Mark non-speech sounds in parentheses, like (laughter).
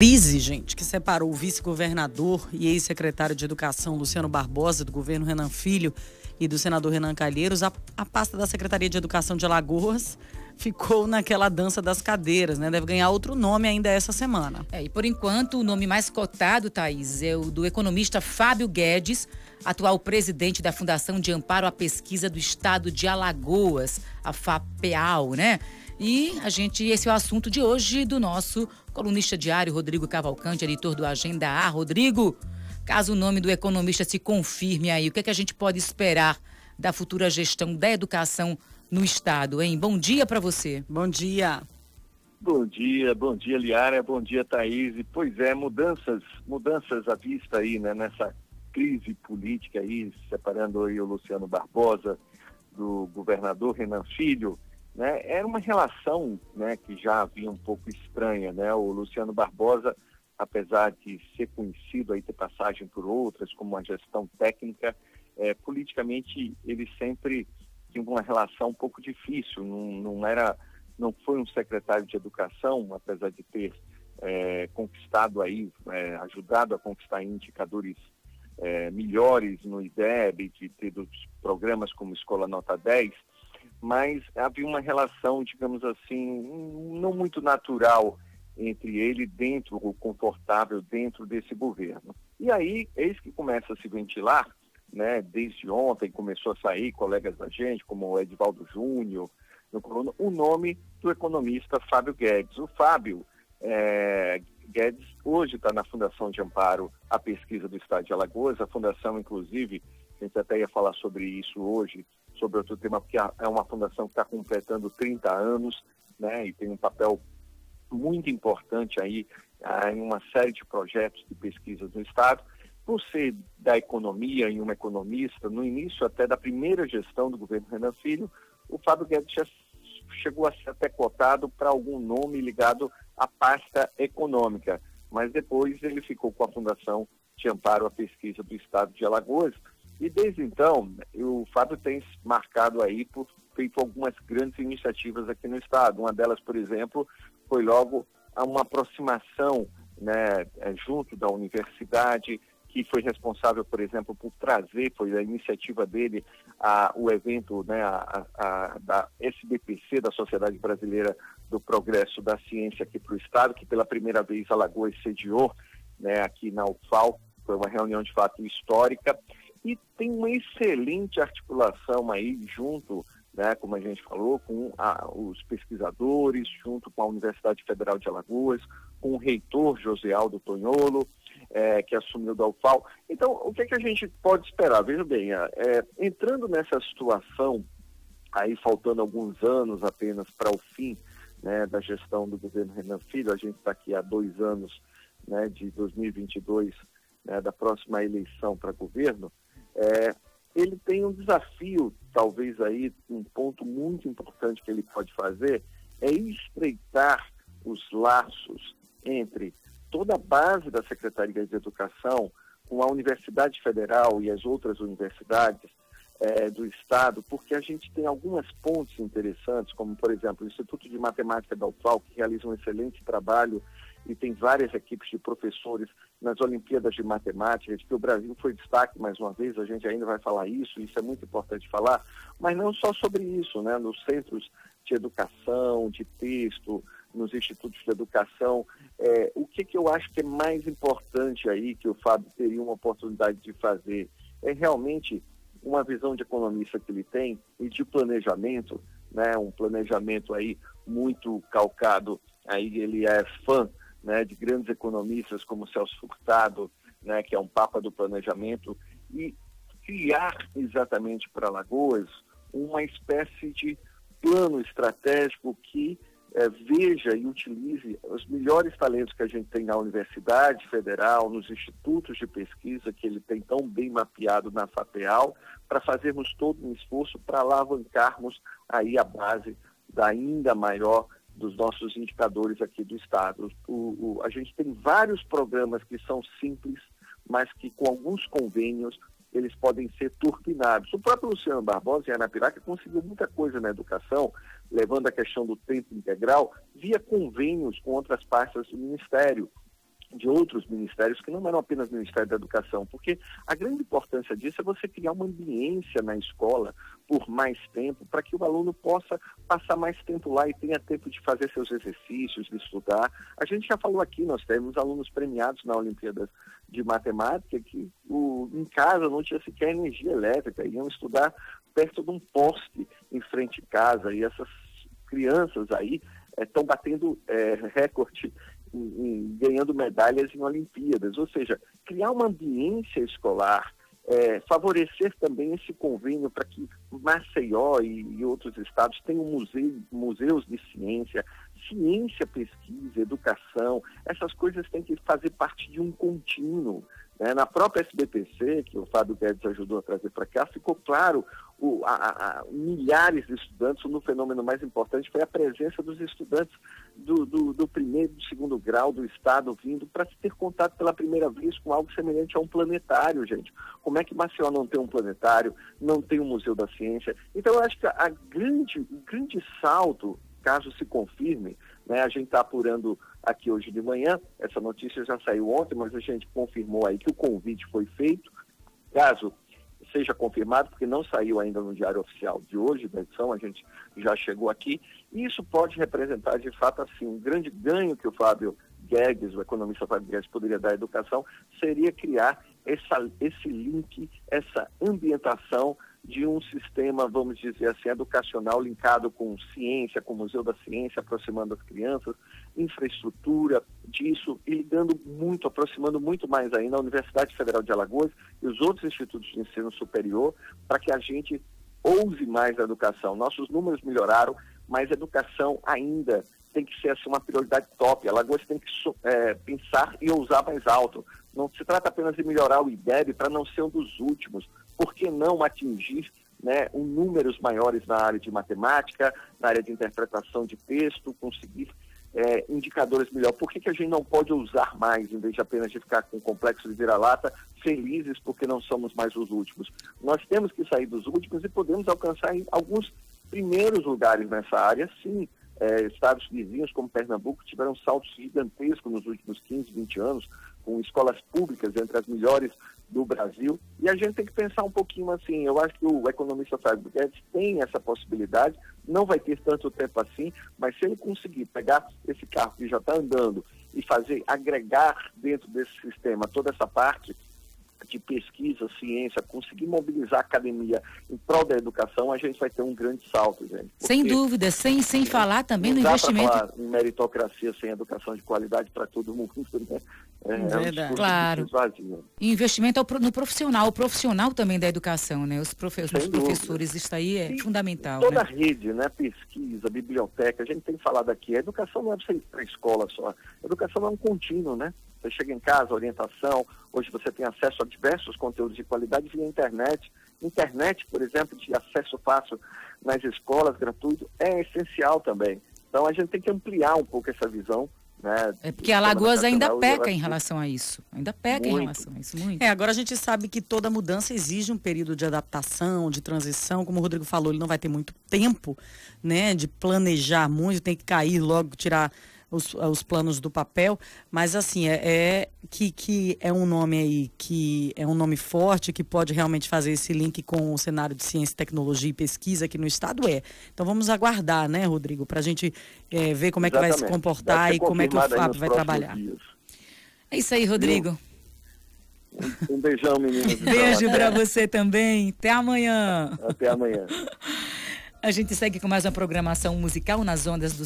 crise, gente, que separou o vice-governador e ex-secretário de Educação Luciano Barbosa, do governo Renan Filho, e do senador Renan Calheiros, a, a pasta da Secretaria de Educação de Alagoas (laughs) ficou naquela dança das cadeiras, né? Deve ganhar outro nome ainda essa semana. É, e por enquanto, o nome mais cotado, Thaís, é o do economista Fábio Guedes, atual presidente da Fundação de Amparo à Pesquisa do Estado de Alagoas, a FAPEAL, né? E a gente, esse é o assunto de hoje do nosso colunista diário, Rodrigo Cavalcante, editor do Agenda A. Rodrigo, caso o nome do economista se confirme aí, o que, é que a gente pode esperar da futura gestão da educação no Estado, hein? Bom dia para você. Bom dia. Bom dia, bom dia, Liara, bom dia, Thaís. Pois é, mudanças, mudanças à vista aí, né, nessa crise política aí, separando aí o Luciano Barbosa do governador Renan Filho, né, era uma relação né, que já havia um pouco estranha. Né? O Luciano Barbosa, apesar de ser conhecido aí ter passagem por outras, como uma gestão técnica, é, politicamente ele sempre tinha uma relação um pouco difícil. Não, não era, não foi um secretário de educação, apesar de ter é, conquistado aí, é, ajudado a conquistar indicadores é, melhores no IDEB, de ter programas como Escola Nota 10, mas havia uma relação, digamos assim, não muito natural entre ele dentro, o confortável dentro desse governo. E aí, eis que começa a se ventilar, né, desde ontem começou a sair colegas da gente, como o Edvaldo Júnior, no coluna, o nome do economista Fábio Guedes. O Fábio é, Guedes hoje está na Fundação de Amparo à Pesquisa do Estado de Alagoas, a fundação, inclusive, a gente até ia falar sobre isso hoje, sobre outro tema, porque é uma fundação que está completando 30 anos, né, e tem um papel muito importante aí ah, em uma série de projetos de pesquisa do Estado. Por ser da economia e um economista, no início até da primeira gestão do governo Renan Filho, o Fábio Guedes chegou a ser até cotado para algum nome ligado à pasta econômica, mas depois ele ficou com a Fundação de Amparo à Pesquisa do Estado de Alagoas, e desde então, o Fábio tem marcado aí por feito algumas grandes iniciativas aqui no estado. Uma delas, por exemplo, foi logo uma aproximação né, é, junto da universidade, que foi responsável, por exemplo, por trazer, foi a iniciativa dele, a, o evento né, a, a, da SBPC, da Sociedade Brasileira do Progresso da Ciência aqui para o Estado, que pela primeira vez Alagoas sediou né, aqui na UFAL, foi uma reunião de fato histórica, e tem uma excelente articulação aí junto, né, como a gente falou, com a, os pesquisadores, junto com a Universidade Federal de Alagoas, com o reitor José Aldo Tonholo, é, que assumiu da UFAL. Então, o que, é que a gente pode esperar? Veja bem, é, entrando nessa situação, aí faltando alguns anos apenas para o fim né, da gestão do governo Renan Filho, a gente está aqui há dois anos né, de 2022, né, da próxima eleição para governo, é, ele tem um desafio, talvez aí, um ponto muito importante que ele pode fazer, é estreitar os laços entre toda a base da Secretaria de Educação com a Universidade Federal e as outras universidades é, do Estado, porque a gente tem algumas pontes interessantes, como, por exemplo, o Instituto de Matemática da UFAL, que realiza um excelente trabalho e tem várias equipes de professores nas Olimpíadas de Matemática, de que o Brasil foi destaque mais uma vez, a gente ainda vai falar isso, isso é muito importante falar, mas não só sobre isso, né? Nos centros de educação, de texto, nos institutos de educação, é, o que, que eu acho que é mais importante aí, que o Fábio teria uma oportunidade de fazer, é realmente uma visão de economista que ele tem e de planejamento, né? Um planejamento aí muito calcado, aí ele é fã né, de grandes economistas como Celso Furtado, né, que é um papa do planejamento, e criar exatamente para Lagoas uma espécie de plano estratégico que é, veja e utilize os melhores talentos que a gente tem na Universidade Federal, nos institutos de pesquisa que ele tem tão bem mapeado na FAPEAL, para fazermos todo um esforço para alavancarmos aí a base da ainda maior dos nossos indicadores aqui do Estado. O, o, a gente tem vários programas que são simples, mas que com alguns convênios eles podem ser turpinados. O próprio Luciano Barbosa em Anapiraca conseguiu muita coisa na educação, levando a questão do tempo integral via convênios com outras pastas do Ministério. De outros ministérios que não eram apenas o Ministério da Educação, porque a grande importância disso é você criar uma ambiência na escola por mais tempo, para que o aluno possa passar mais tempo lá e tenha tempo de fazer seus exercícios, de estudar. A gente já falou aqui, nós temos alunos premiados na Olimpíada de Matemática que o, em casa não tinha sequer energia elétrica, iam estudar perto de um poste em frente à casa, e essas crianças aí estão eh, é, batendo é, recorde ganhando medalhas em Olimpíadas, ou seja, criar uma ambiência escolar, é, favorecer também esse convênio para que Maceió e, e, outros estados tenham museu, museus de ciência, ciência, pesquisa, educação, essas coisas têm que fazer parte de um contínuo. Né? Na própria SBPC, que o Fábio Guedes ajudou a trazer para cá, ficou claro o, a, a, milhares de estudantes, um fenômeno mais importante foi a presença dos estudantes do, do, do primeiro e do segundo grau do Estado vindo para ter contato pela primeira vez com algo semelhante a um planetário, gente. Como é que Maceió não tem um planetário, não tem um Museu da Ciência? Então, eu acho que a grande, o grande salto, caso se confirme, né, a gente está apurando aqui hoje de manhã, essa notícia já saiu ontem, mas a gente confirmou aí que o convite foi feito. Caso seja confirmado, porque não saiu ainda no Diário Oficial de hoje, da edição, a gente já chegou aqui, e isso pode representar, de fato, assim, um grande ganho que o Fábio Guedes, o economista Fábio Guedes, poderia dar à educação, seria criar essa, esse link, essa ambientação de um sistema, vamos dizer assim, educacional linkado com ciência, com o Museu da Ciência, aproximando as crianças, infraestrutura disso e ligando muito, aproximando muito mais ainda a Universidade Federal de Alagoas e os outros institutos de ensino superior para que a gente ouse mais a educação. Nossos números melhoraram, mas a educação ainda tem que ser assim, uma prioridade top. Alagoas tem que é, pensar e ousar mais alto. Não se trata apenas de melhorar o IDEB para não ser um dos últimos. Por que não atingir né, um números maiores na área de matemática, na área de interpretação de texto, conseguir é, indicadores melhor. Por que, que a gente não pode usar mais, em vez de apenas de ficar com o complexo de vira-lata, felizes porque não somos mais os últimos? Nós temos que sair dos últimos e podemos alcançar alguns primeiros lugares nessa área, sim. É, estados vizinhos como Pernambuco tiveram saltos gigantescos nos últimos 15, 20 anos, com escolas públicas entre as melhores do Brasil. E a gente tem que pensar um pouquinho assim. Eu acho que o economista Fábio Guedes tem essa possibilidade, não vai ter tanto tempo assim, mas se ele conseguir pegar esse carro que já está andando e fazer, agregar dentro desse sistema toda essa parte de pesquisa, ciência, conseguir mobilizar a academia em prol da educação, a gente vai ter um grande salto, gente. sem dúvida, sem, sem falar também no investimento. Falar em meritocracia sem educação de qualidade para todo mundo, (laughs) né? É, é um claro. investimento no profissional, o profissional também da educação, né? Os, profe os professores, isso aí é e fundamental. Toda né? a rede, né? Pesquisa, biblioteca, a gente tem falado aqui, a educação não é para a escola só, a educação é um contínuo, né? Você chega em casa, orientação, hoje você tem acesso a diversos conteúdos de qualidade via internet. Internet, por exemplo, de acesso fácil nas escolas, gratuito, é essencial também. Então a gente tem que ampliar um pouco essa visão né, é porque a Alagoas ainda peca em relação a isso. Ainda peca muito. em relação a isso, muito. É, agora a gente sabe que toda mudança exige um período de adaptação, de transição. Como o Rodrigo falou, ele não vai ter muito tempo, né, de planejar muito, tem que cair logo, tirar os, os planos do papel, mas assim, é, é, que, que é um nome aí que é um nome forte, que pode realmente fazer esse link com o cenário de ciência, tecnologia e pesquisa aqui no estado, é. Então vamos aguardar, né, Rodrigo, para a gente é, ver como é que vai se comportar e como é que o Fábio vai trabalhar. Dias. É isso aí, Rodrigo. Um, um beijão, meninas. (laughs) Beijo para você também. Até amanhã. Até amanhã. A gente segue com mais uma programação musical nas ondas do